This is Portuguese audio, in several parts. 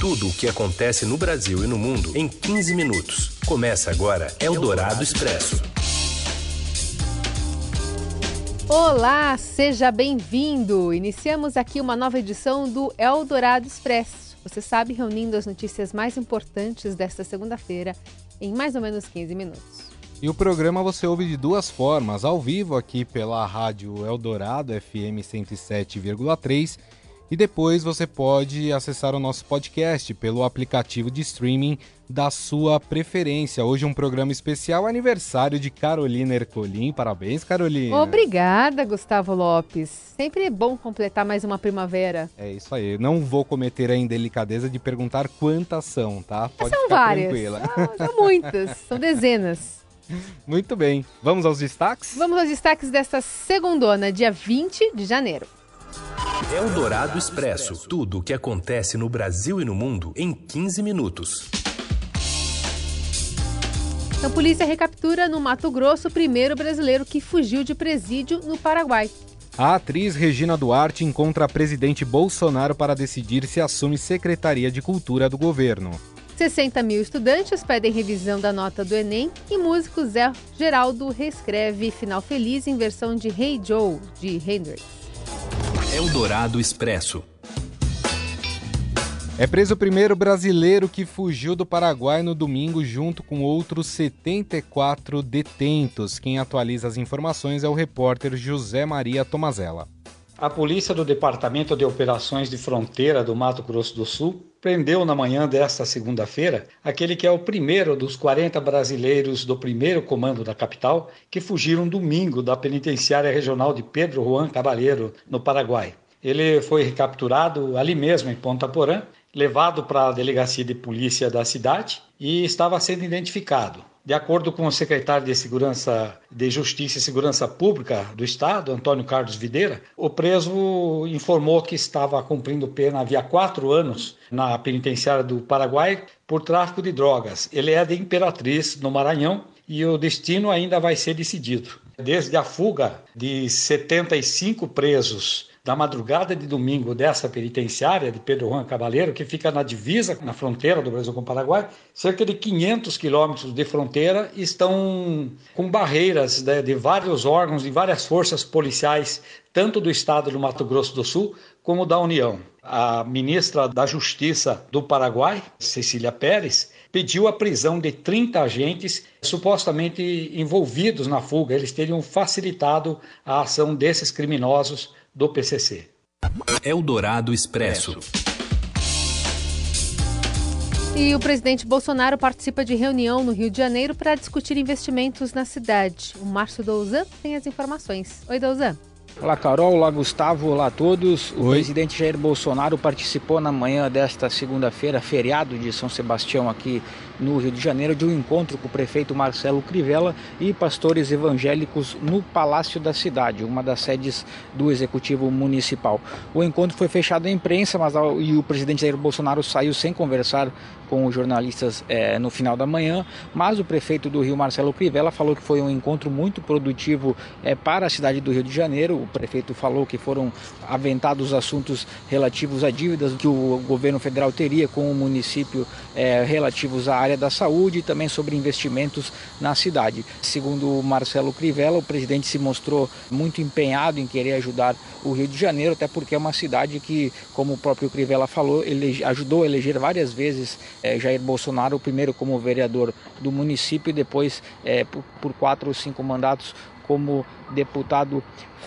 Tudo o que acontece no Brasil e no mundo em 15 minutos. Começa agora Eldorado Expresso. Olá, seja bem-vindo! Iniciamos aqui uma nova edição do Eldorado Expresso. Você sabe, reunindo as notícias mais importantes desta segunda-feira em mais ou menos 15 minutos. E o programa você ouve de duas formas, ao vivo aqui pela rádio Eldorado FM 107,3 e depois você pode acessar o nosso podcast pelo aplicativo de streaming da sua preferência. Hoje um programa especial aniversário de Carolina Ercolim. Parabéns, Carolina. Obrigada, Gustavo Lopes. Sempre é bom completar mais uma primavera. É isso aí. Não vou cometer a indelicadeza de perguntar quantas são, tá? Pode são várias. Tranquila. Ah, são muitas, são dezenas. Muito bem. Vamos aos destaques? Vamos aos destaques desta segundona, dia 20 de janeiro. Eldorado Expresso. Tudo o que acontece no Brasil e no mundo em 15 minutos. A polícia recaptura no Mato Grosso o primeiro brasileiro que fugiu de presídio no Paraguai. A atriz Regina Duarte encontra a presidente Bolsonaro para decidir se assume Secretaria de Cultura do governo. 60 mil estudantes pedem revisão da nota do Enem e músico Zé Geraldo reescreve Final Feliz em versão de Hey Joe, de Hendrix. Eldorado Expresso. É preso o primeiro brasileiro que fugiu do Paraguai no domingo, junto com outros 74 detentos. Quem atualiza as informações é o repórter José Maria Tomazella. A polícia do Departamento de Operações de Fronteira do Mato Grosso do Sul prendeu na manhã desta segunda-feira aquele que é o primeiro dos 40 brasileiros do primeiro comando da capital que fugiram domingo da penitenciária regional de Pedro Juan Cabaleiro, no Paraguai. Ele foi recapturado ali mesmo em Ponta Porã, levado para a delegacia de polícia da cidade e estava sendo identificado. De acordo com o secretário de Segurança de Justiça e Segurança Pública do Estado, Antônio Carlos Videira, o preso informou que estava cumprindo pena havia quatro anos na penitenciária do Paraguai por tráfico de drogas. Ele é de Imperatriz, no Maranhão, e o destino ainda vai ser decidido. Desde a fuga de 75 presos da madrugada de domingo dessa penitenciária de Pedro Juan Cabaleiro, que fica na divisa, na fronteira do Brasil com o Paraguai, cerca de 500 quilômetros de fronteira estão com barreiras de, de vários órgãos, de várias forças policiais, tanto do estado do Mato Grosso do Sul como da União. A ministra da Justiça do Paraguai, Cecília Pérez, pediu a prisão de 30 agentes supostamente envolvidos na fuga. Eles teriam facilitado a ação desses criminosos do PCC. Eldorado Expresso. E o presidente Bolsonaro participa de reunião no Rio de Janeiro para discutir investimentos na cidade. O Márcio Douzan tem as informações. Oi, Douzan. Olá, Carol. Olá, Gustavo. Olá a todos. O Oi. presidente Jair Bolsonaro participou na manhã desta segunda-feira, feriado de São Sebastião, aqui no Rio de Janeiro, de um encontro com o prefeito Marcelo Crivella e pastores evangélicos no Palácio da Cidade, uma das sedes do Executivo Municipal. O encontro foi fechado à imprensa, mas e o presidente Jair Bolsonaro saiu sem conversar com os jornalistas é, no final da manhã, mas o prefeito do Rio, Marcelo Crivella, falou que foi um encontro muito produtivo é, para a cidade do Rio de Janeiro. Prefeito falou que foram aventados assuntos relativos a dívidas que o governo federal teria com o município é, relativos à área da saúde e também sobre investimentos na cidade. Segundo Marcelo Crivella, o presidente se mostrou muito empenhado em querer ajudar o Rio de Janeiro, até porque é uma cidade que, como o próprio Crivella falou, ele ajudou a eleger várias vezes é, Jair Bolsonaro, primeiro como vereador do município e depois é, por, por quatro ou cinco mandatos como deputado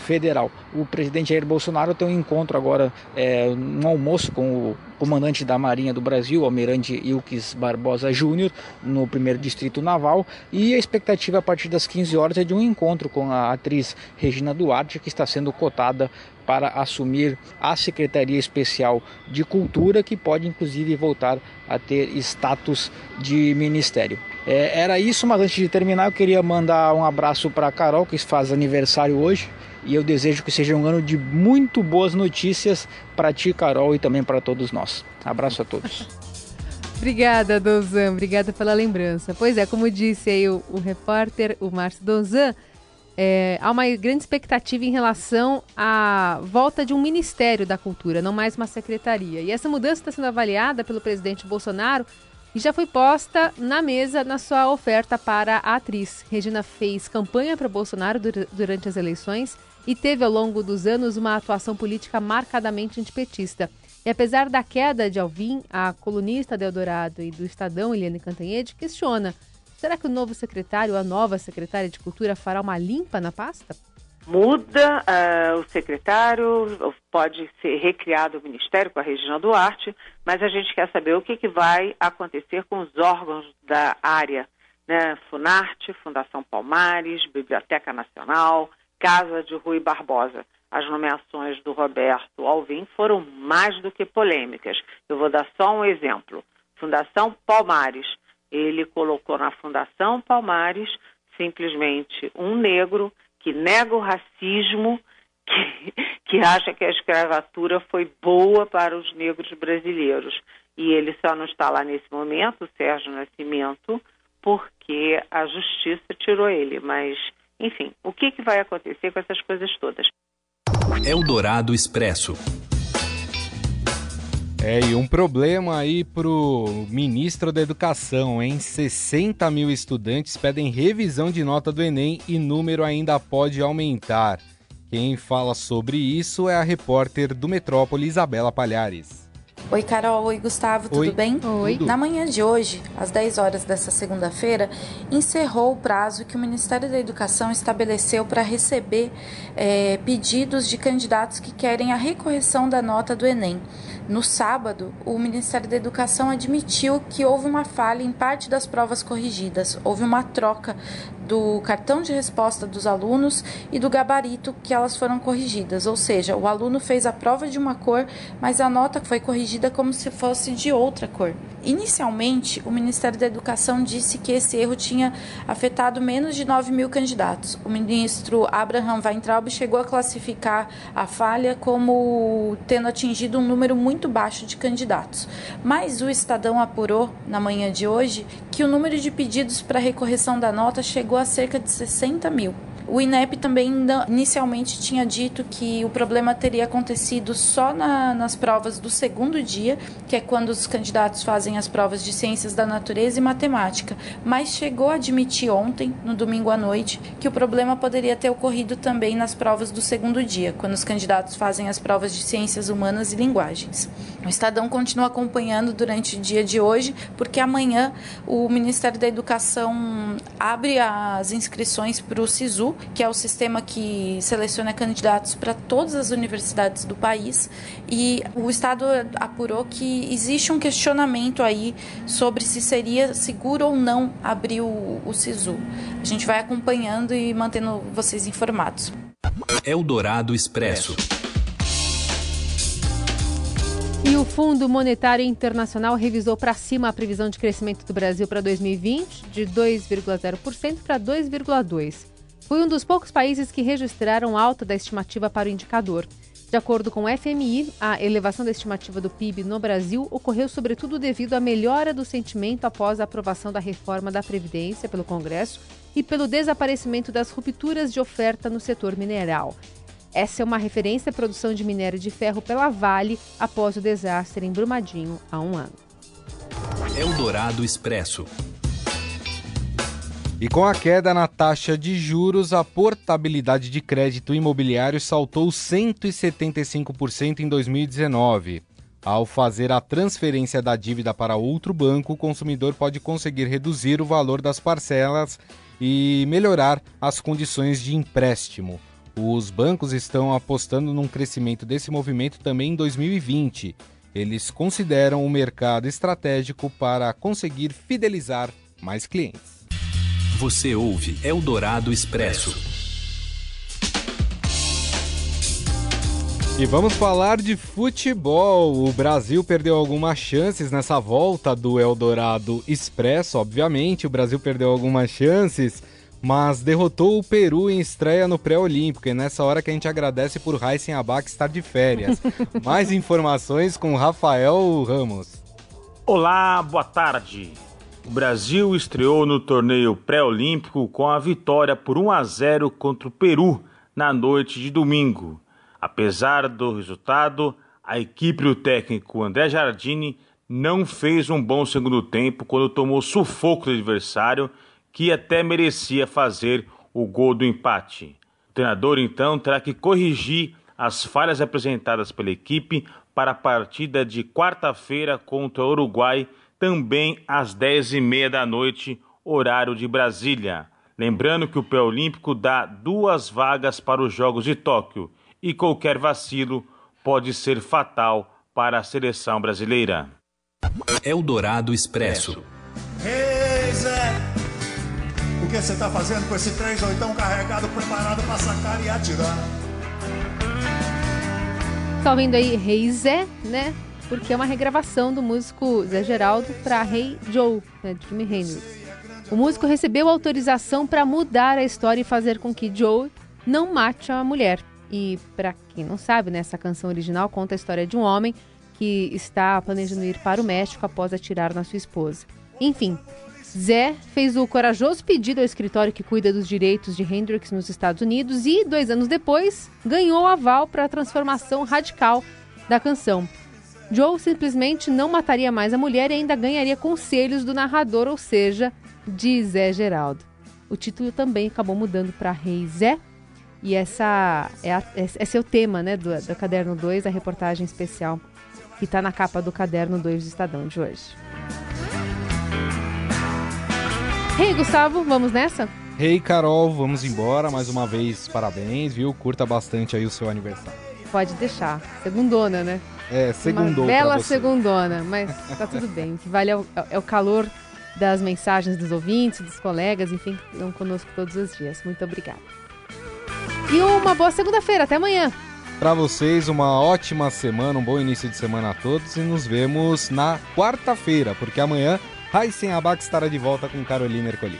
federal. O presidente Jair Bolsonaro tem um encontro agora, é, um almoço com o comandante da Marinha do Brasil, Almirante Ilques Barbosa Júnior, no primeiro distrito naval, e a expectativa a partir das 15 horas é de um encontro com a atriz Regina Duarte, que está sendo cotada para assumir a Secretaria Especial de Cultura, que pode inclusive voltar a ter status de ministério. É, era isso, mas antes de terminar, eu queria mandar um abraço para Carol, que faz aniversário hoje. E eu desejo que seja um ano de muito boas notícias para ti, Carol, e também para todos nós. Abraço a todos. Obrigada, Dozan. Obrigada pela lembrança. Pois é, como disse aí o, o repórter, o Márcio Dozan, é, há uma grande expectativa em relação à volta de um Ministério da Cultura, não mais uma secretaria. E essa mudança está sendo avaliada pelo presidente Bolsonaro e já foi posta na mesa na sua oferta para a atriz. Regina fez campanha para Bolsonaro durante as eleições e teve ao longo dos anos uma atuação política marcadamente antipetista. E apesar da queda de Alvim, a colunista do Eldorado e do Estadão, Eliane Cantanhede, questiona Será que o novo secretário, a nova secretária de Cultura, fará uma limpa na pasta? Muda uh, o secretário, pode ser recriado o ministério com a Regina Duarte, mas a gente quer saber o que, que vai acontecer com os órgãos da área, né? Funarte, Fundação Palmares, Biblioteca Nacional, Casa de Rui Barbosa. As nomeações do Roberto Alvim foram mais do que polêmicas. Eu vou dar só um exemplo. Fundação Palmares ele colocou na Fundação Palmares simplesmente um negro que nega o racismo, que, que acha que a escravatura foi boa para os negros brasileiros. E ele só não está lá nesse momento, o Sérgio Nascimento, porque a justiça tirou ele. Mas, enfim, o que, que vai acontecer com essas coisas todas? Eldorado Expresso. É, e um problema aí pro ministro da Educação, hein? 60 mil estudantes pedem revisão de nota do Enem e número ainda pode aumentar. Quem fala sobre isso é a repórter do Metrópole, Isabela Palhares. Oi, Carol. Oi, Gustavo. Tudo Oi. bem? Oi. Na manhã de hoje, às 10 horas dessa segunda-feira, encerrou o prazo que o Ministério da Educação estabeleceu para receber é, pedidos de candidatos que querem a recorreção da nota do Enem. No sábado, o Ministério da Educação admitiu que houve uma falha em parte das provas corrigidas. Houve uma troca do cartão de resposta dos alunos e do gabarito que elas foram corrigidas. Ou seja, o aluno fez a prova de uma cor, mas a nota foi corrigida como se fosse de outra cor. Inicialmente, o Ministério da Educação disse que esse erro tinha afetado menos de 9 mil candidatos. O ministro Abraham Weintraub chegou a classificar a falha como tendo atingido um número muito baixo de candidatos. Mas o Estadão apurou, na manhã de hoje, que o número de pedidos para recorreção da nota chegou a cerca de 60 mil. O INEP também inicialmente tinha dito que o problema teria acontecido só na, nas provas do segundo dia, que é quando os candidatos fazem as provas de ciências da natureza e matemática, mas chegou a admitir ontem, no domingo à noite, que o problema poderia ter ocorrido também nas provas do segundo dia, quando os candidatos fazem as provas de ciências humanas e linguagens. O Estadão continua acompanhando durante o dia de hoje, porque amanhã o Ministério da Educação abre as inscrições para o SISU, que é o sistema que seleciona candidatos para todas as universidades do país, e o Estado apurou que existe um questionamento aí sobre se seria seguro ou não abrir o, o SISU. A gente vai acompanhando e mantendo vocês informados. Eldorado Expresso. E o Fundo Monetário Internacional revisou para cima a previsão de crescimento do Brasil para 2020 de 2,0% para 2,2%. Foi um dos poucos países que registraram alta da estimativa para o indicador. De acordo com o FMI, a elevação da estimativa do PIB no Brasil ocorreu sobretudo devido à melhora do sentimento após a aprovação da reforma da Previdência pelo Congresso e pelo desaparecimento das rupturas de oferta no setor mineral. Essa é uma referência à produção de minério de ferro pela Vale após o desastre em Brumadinho há um ano. Eldorado Expresso. E com a queda na taxa de juros, a portabilidade de crédito imobiliário saltou 175% em 2019. Ao fazer a transferência da dívida para outro banco, o consumidor pode conseguir reduzir o valor das parcelas e melhorar as condições de empréstimo. Os bancos estão apostando num crescimento desse movimento também em 2020. Eles consideram o mercado estratégico para conseguir fidelizar mais clientes. Você ouve Eldorado Expresso. E vamos falar de futebol. O Brasil perdeu algumas chances nessa volta do Eldorado Expresso, obviamente. O Brasil perdeu algumas chances, mas derrotou o Peru em estreia no pré-olímpico. E nessa hora que a gente agradece por Raíssen Abac estar de férias. Mais informações com Rafael Ramos. Olá, boa tarde. O Brasil estreou no torneio pré-olímpico com a vitória por 1 a 0 contra o Peru na noite de domingo. Apesar do resultado, a equipe do técnico André Jardini não fez um bom segundo tempo quando tomou sufoco do adversário, que até merecia fazer o gol do empate. O treinador então terá que corrigir as falhas apresentadas pela equipe para a partida de quarta-feira contra o Uruguai, também às dez e meia da noite, horário de Brasília. Lembrando que o pré-olímpico dá duas vagas para os Jogos de Tóquio e qualquer vacilo pode ser fatal para a seleção brasileira. Eldorado Expresso. Ei, Zé! O que você está fazendo com esse trem oitão carregado, preparado para sacar e atirar? Tá ouvindo aí Rei Zé, né? Porque é uma regravação do músico Zé Geraldo para Rei Joe, né, de Jimi Hendrix. O músico recebeu autorização para mudar a história e fazer com que Joe não mate a mulher. E para quem não sabe, né, essa canção original conta a história de um homem que está planejando ir para o México após atirar na sua esposa. Enfim, Zé fez o corajoso pedido ao escritório que cuida dos direitos de Hendrix nos Estados Unidos e, dois anos depois, ganhou aval para a transformação radical da canção. Joe simplesmente não mataria mais a mulher e ainda ganharia conselhos do narrador, ou seja, de Zé Geraldo. O título também acabou mudando para Rei Zé. E essa é a, esse é o tema né, do, do Caderno 2, a reportagem especial que está na capa do Caderno 2 do Estadão de hoje. Rei hey, Gustavo, vamos nessa? Rei hey, Carol, vamos embora. Mais uma vez, parabéns, viu? Curta bastante aí o seu aniversário. Pode deixar. Segundona, né? É, segundou. Uma bela segundona, mas tá tudo bem. O que vale é o, é o calor das mensagens dos ouvintes, dos colegas, enfim, que estão conosco todos os dias. Muito obrigada. E uma boa segunda-feira. Até amanhã. Para vocês, uma ótima semana, um bom início de semana a todos e nos vemos na quarta-feira, porque amanhã Raíssen Abac estará de volta com Carolina Ercolim.